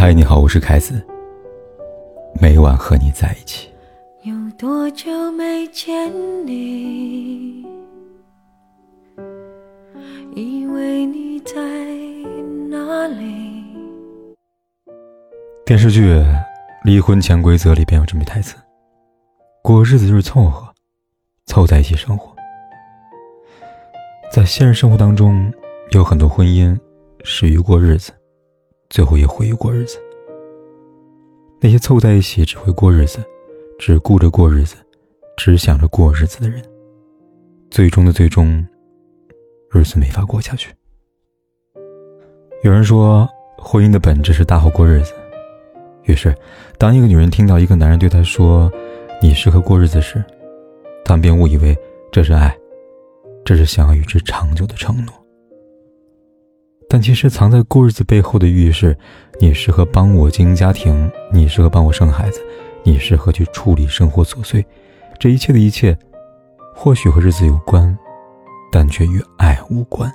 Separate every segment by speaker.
Speaker 1: 嗨，你好，我是凯子。每晚和你在一起。
Speaker 2: 有多久没见你？以为你在哪里？
Speaker 1: 电视剧《离婚潜规则》里边有这么一台词：过日子就是凑合，凑在一起生活。在现实生活当中，有很多婚姻始于过日子。最后也毁于过日子。那些凑在一起只会过日子，只顾着过日子，只想着过日子的人，最终的最终，日子没法过下去。有人说，婚姻的本质是大好过日子。于是，当一个女人听到一个男人对她说“你适合过日子”时，她便误以为这是爱，这是想要与之长久的承诺。但其实藏在过日子背后的寓意是：你适合帮我经营家庭，你适合帮我生孩子，你适合去处理生活琐碎。这一切的一切，或许和日子有关，但却与爱无关。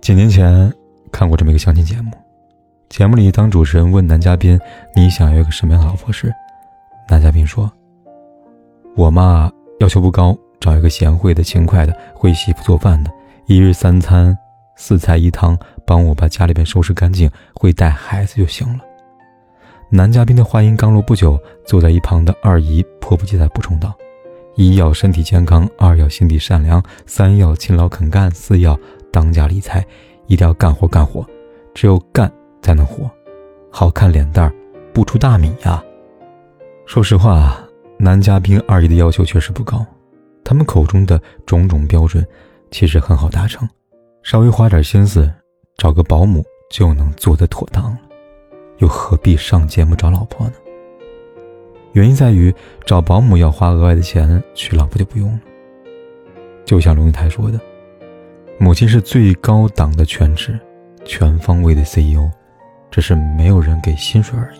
Speaker 1: 几年前看过这么一个相亲节目，节目里当主持人问男嘉宾：“你想要一个什么样的老婆？”时，男嘉宾说：“我嘛要求不高，找一个贤惠的、勤快的、会洗衣服做饭的，一日三餐。”四菜一汤，帮我把家里边收拾干净，会带孩子就行了。男嘉宾的话音刚落，不久，坐在一旁的二姨迫不及待补充道：“一要身体健康，二要心地善良，三要勤劳肯干，四要当家理财，一定要干活干活，只有干才能活。好看脸蛋儿，不出大米呀。”说实话，男嘉宾二姨的要求确实不高，他们口中的种种标准，其实很好达成。稍微花点心思，找个保姆就能做得妥当了，又何必上节目找老婆呢？原因在于找保姆要花额外的钱，娶老婆就不用了。就像龙应台说的：“母亲是最高档的全职，全方位的 CEO，只是没有人给薪水而已。”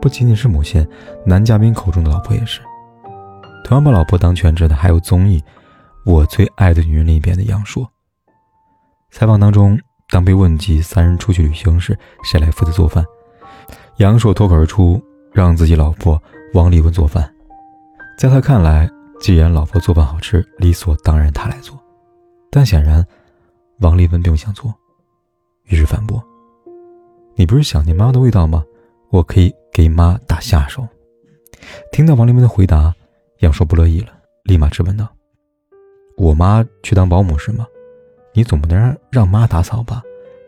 Speaker 1: 不仅仅是母亲，男嘉宾口中的老婆也是。同样把老婆当全职的，还有综艺《我最爱的女人》里边的杨烁。采访当中，当被问及三人出去旅行时谁来负责做饭，杨硕脱口而出让自己老婆王丽文做饭。在他看来，既然老婆做饭好吃，理所当然他来做。但显然，王丽文并不想做，于是反驳：“你不是想念妈的味道吗？我可以给妈打下手。”听到王丽文的回答，杨硕不乐意了，立马质问道：“我妈去当保姆是吗？”你总不能让让妈打扫吧？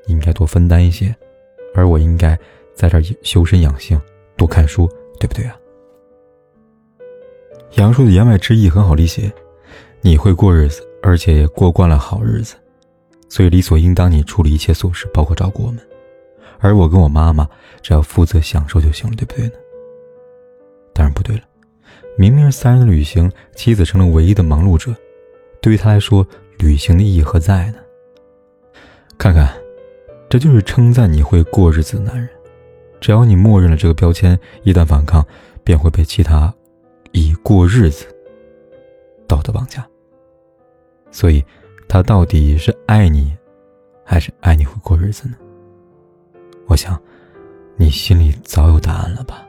Speaker 1: 你应该多分担一些，而我应该在这修身养性，多看书，对不对啊？杨叔的言外之意很好理解，你会过日子，而且也过惯了好日子，所以理所应当你处理一切琐事，包括照顾我们，而我跟我妈妈只要负责享受就行了，对不对呢？当然不对了，明明是三人的旅行，妻子成了唯一的忙碌者，对于他来说。旅行的意义何在呢？看看，这就是称赞你会过日子的男人。只要你默认了这个标签，一旦反抗，便会被其他以过日子道德绑架。所以，他到底是爱你，还是爱你会过日子呢？我想，你心里早有答案了吧。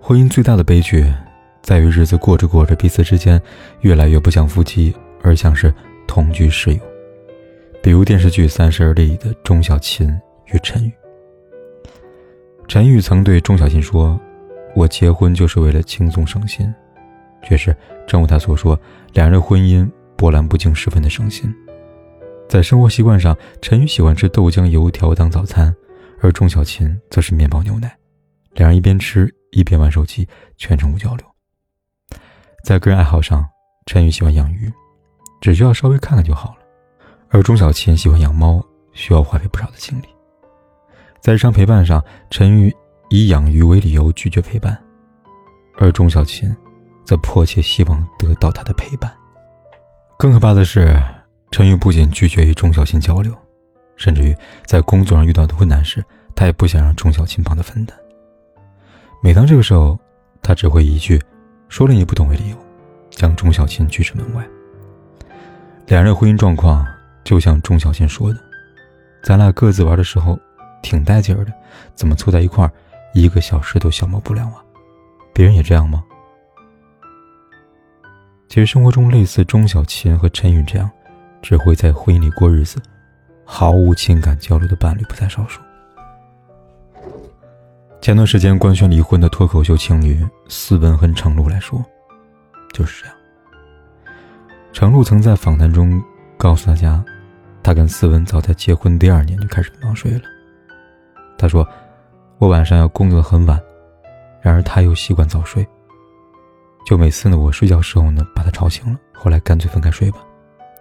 Speaker 1: 婚姻最大的悲剧，在于日子过着过着，彼此之间越来越不像夫妻。而像是同居室友，比如电视剧《三十而立》的钟小琴与陈宇。陈宇曾对钟小琴说：“我结婚就是为了轻松省心。”却是正如他所说，两人的婚姻波澜不惊，十分的省心。在生活习惯上，陈宇喜欢吃豆浆油条当早餐，而钟小琴则是面包牛奶。两人一边吃一边玩手机，全程无交流。在个人爱好上，陈宇喜欢养鱼。只需要稍微看看就好了，而钟小琴喜欢养猫，需要花费不少的精力。在日常陪伴上，陈宇以养鱼为理由拒绝陪伴，而钟小琴则迫切希望得到他的陪伴。更可怕的是，陈宇不仅拒绝与钟小琴交流，甚至于在工作上遇到的困难时，他也不想让钟小琴帮他分担。每当这个时候，他只会一句“说了你不懂”为理由，将钟小琴拒之门外。两人婚姻状况就像钟小琴说的：“咱俩各自玩的时候，挺带劲儿的，怎么凑在一块儿，一个小时都消磨不了啊？别人也这样吗？其实生活中类似钟小琴和陈宇这样，只会在婚姻里过日子，毫无情感交流的伴侣不在少数。前段时间官宣离婚的脱口秀情侣斯文和程璐来说，就是这样。程璐曾在访谈中告诉大家，他跟思文早在结婚第二年就开始分房睡了。他说：“我晚上要工作很晚，然而他又习惯早睡。就每次呢，我睡觉时候呢，把他吵醒了。后来干脆分开睡吧，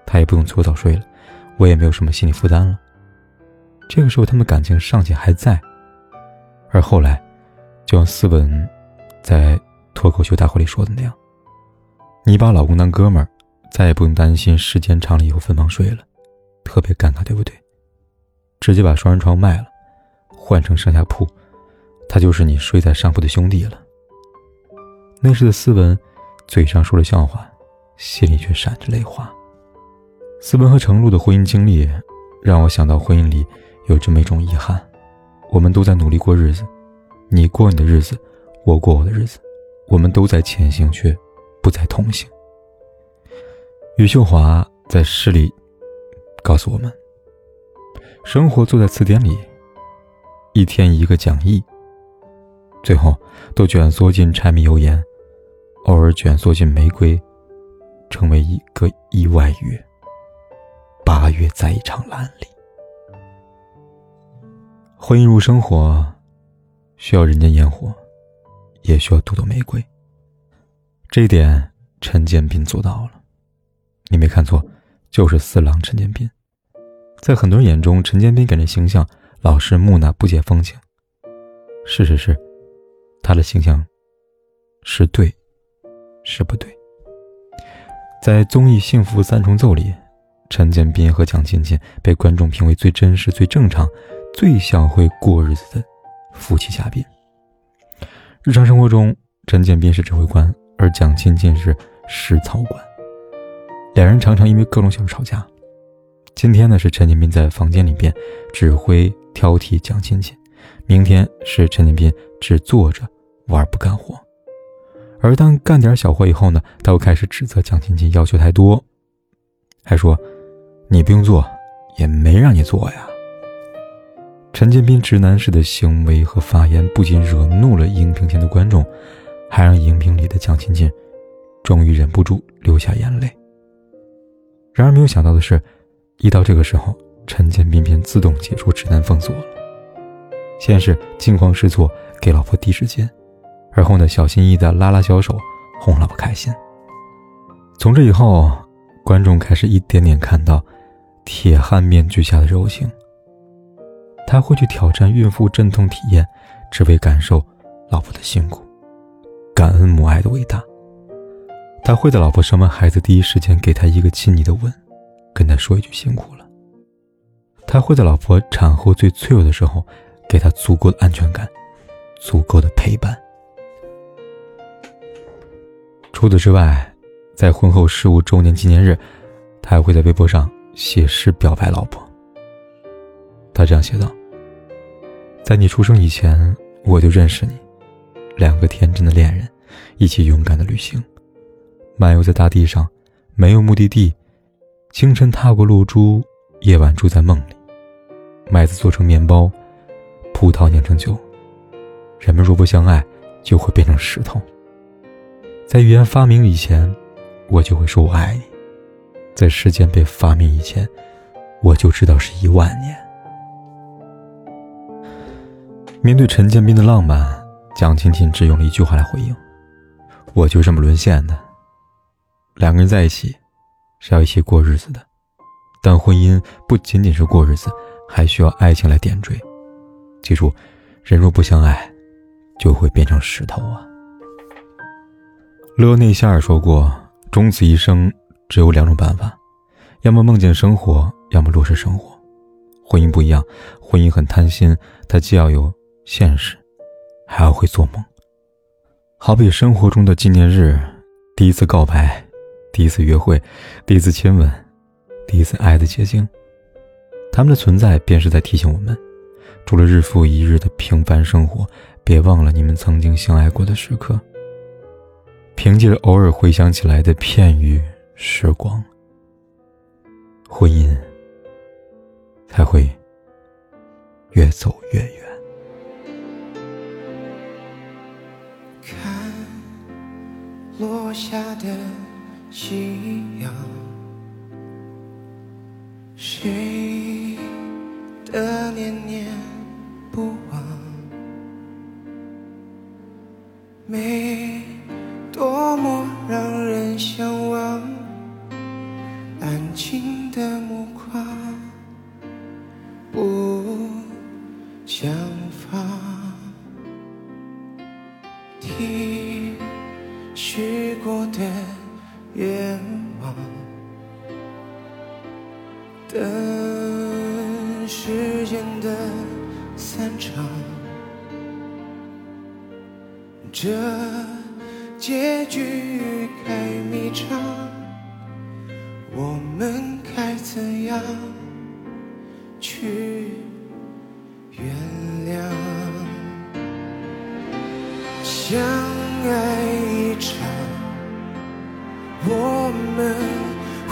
Speaker 1: 他也不用搓澡睡了，我也没有什么心理负担了。这个时候，他们感情尚且还在。而后来，就像思文在脱口秀大会里说的那样，你把老公当哥们儿。”再也不用担心时间长了以后分房睡了，特别尴尬，对不对？直接把双人床卖了，换成上下铺，他就是你睡在上铺的兄弟了。那时的斯文，嘴上说着笑话，心里却闪着泪花。斯文和程璐的婚姻经历，让我想到婚姻里有这么一种遗憾：我们都在努力过日子，你过你的日子，我过我的日子，我们都在前行，却不再同行。余秀华在诗里告诉我们：生活坐在词典里，一天一个讲义，最后都卷缩进柴米油盐，偶尔卷缩进玫瑰，成为一个意外月。八月在一场蓝里，婚姻如生活，需要人间烟火，也需要朵朵玫瑰。这一点，陈建斌做到了。你没看错，就是四郎陈建斌。在很多人眼中，陈建斌给人形象老是木讷、不解风情。事实是，他的形象是对，是不对。在综艺《幸福三重奏》里，陈建斌和蒋勤勤被观众评为最真实、最正常、最像会过日子的夫妻嘉宾。日常生活中，陈建斌是指挥官，而蒋勤勤是实操官。两人常常因为各种小事吵架。今天呢是陈建斌在房间里边指挥挑剔蒋勤勤，明天是陈建斌只坐着玩不干活。而当干点小活以后呢，他又开始指责蒋勤勤要求太多，还说：“你不用做，也没让你做呀。”陈建斌直男式的行为和发言不仅惹怒了荧屏前的观众，还让荧屏里的蒋勤勤终于忍不住流下眼泪。然而没有想到的是，一到这个时候，陈建斌便自动解除直男封锁了。先是惊慌失措给老婆递纸巾，而后呢，小心翼翼的拉拉小手，哄老婆开心。从这以后，观众开始一点点看到铁汉面具下的柔情。他会去挑战孕妇阵痛体验，只为感受老婆的辛苦，感恩母爱的伟大。他会在老婆生完孩子第一时间给她一个亲昵的吻，跟她说一句辛苦了。他会在老婆产后最脆弱的时候，给她足够的安全感，足够的陪伴。除此之外，在婚后十五周年纪念日，他还会在微博上写诗表白老婆。他这样写道：“在你出生以前，我就认识你，两个天真的恋人，一起勇敢的旅行。”漫游在大地上，没有目的地。清晨踏过露珠，夜晚住在梦里。麦子做成面包，葡萄酿成酒。人们若不相爱，就会变成石头。在语言发明以前，我就会说我爱你；在时间被发明以前，我就知道是一万年。面对陈建斌的浪漫，蒋勤勤只用了一句话来回应：“我就这么沦陷的。”两个人在一起，是要一起过日子的，但婚姻不仅仅是过日子，还需要爱情来点缀。记住，人若不相爱，就会变成石头啊。勒内夏尔说过：“终此一生，只有两种办法，要么梦见生活，要么落实生活。婚姻不一样，婚姻很贪心，它既要有现实，还要会做梦。好比生活中的纪念日，第一次告白。”第一次约会，第一次亲吻，第一次爱的结晶，他们的存在便是在提醒我们，除了日复一日的平凡生活，别忘了你们曾经相爱过的时刻。凭借着偶尔回想起来的片语时光，婚姻才会越走越远。
Speaker 3: 看落下的夕阳，谁的念念等时间的散场，这。结局该迷长，我们该怎样去原谅？相爱一场，我们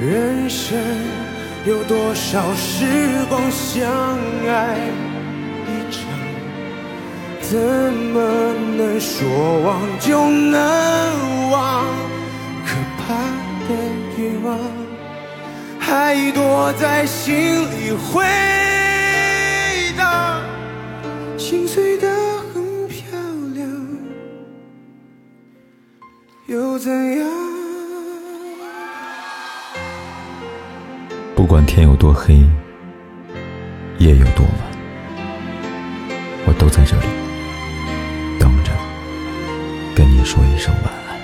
Speaker 3: 人生有多少时光相爱一场？怎么能说忘就能忘？可怕的欲望还躲在心里回
Speaker 1: 管天有多黑，夜有多晚，我都在这里等着，跟你。说一声晚安。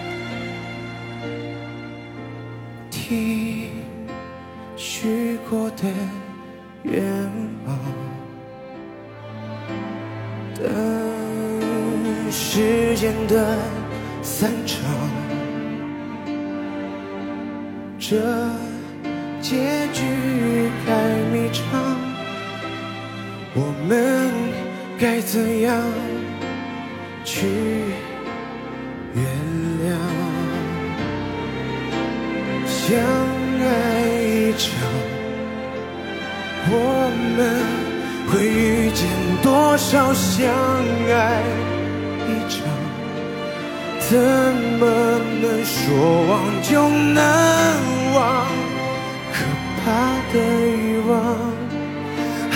Speaker 3: 听许过的愿望，等时间的散场，这怎样去？原谅，相爱一场，我们会遇见多少相爱一场？怎么能说忘就能忘？可怕的欲望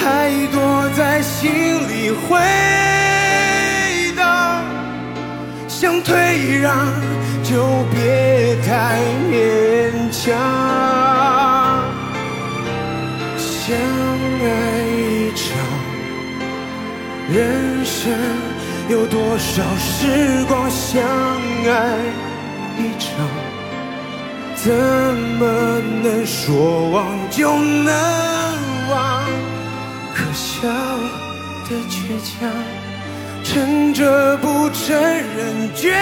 Speaker 3: 还躲在心里回荡。想退让，就别太勉强。相爱一场，人生有多少时光相爱一场？怎么能说忘就能？笑的倔强。撑着不承认绝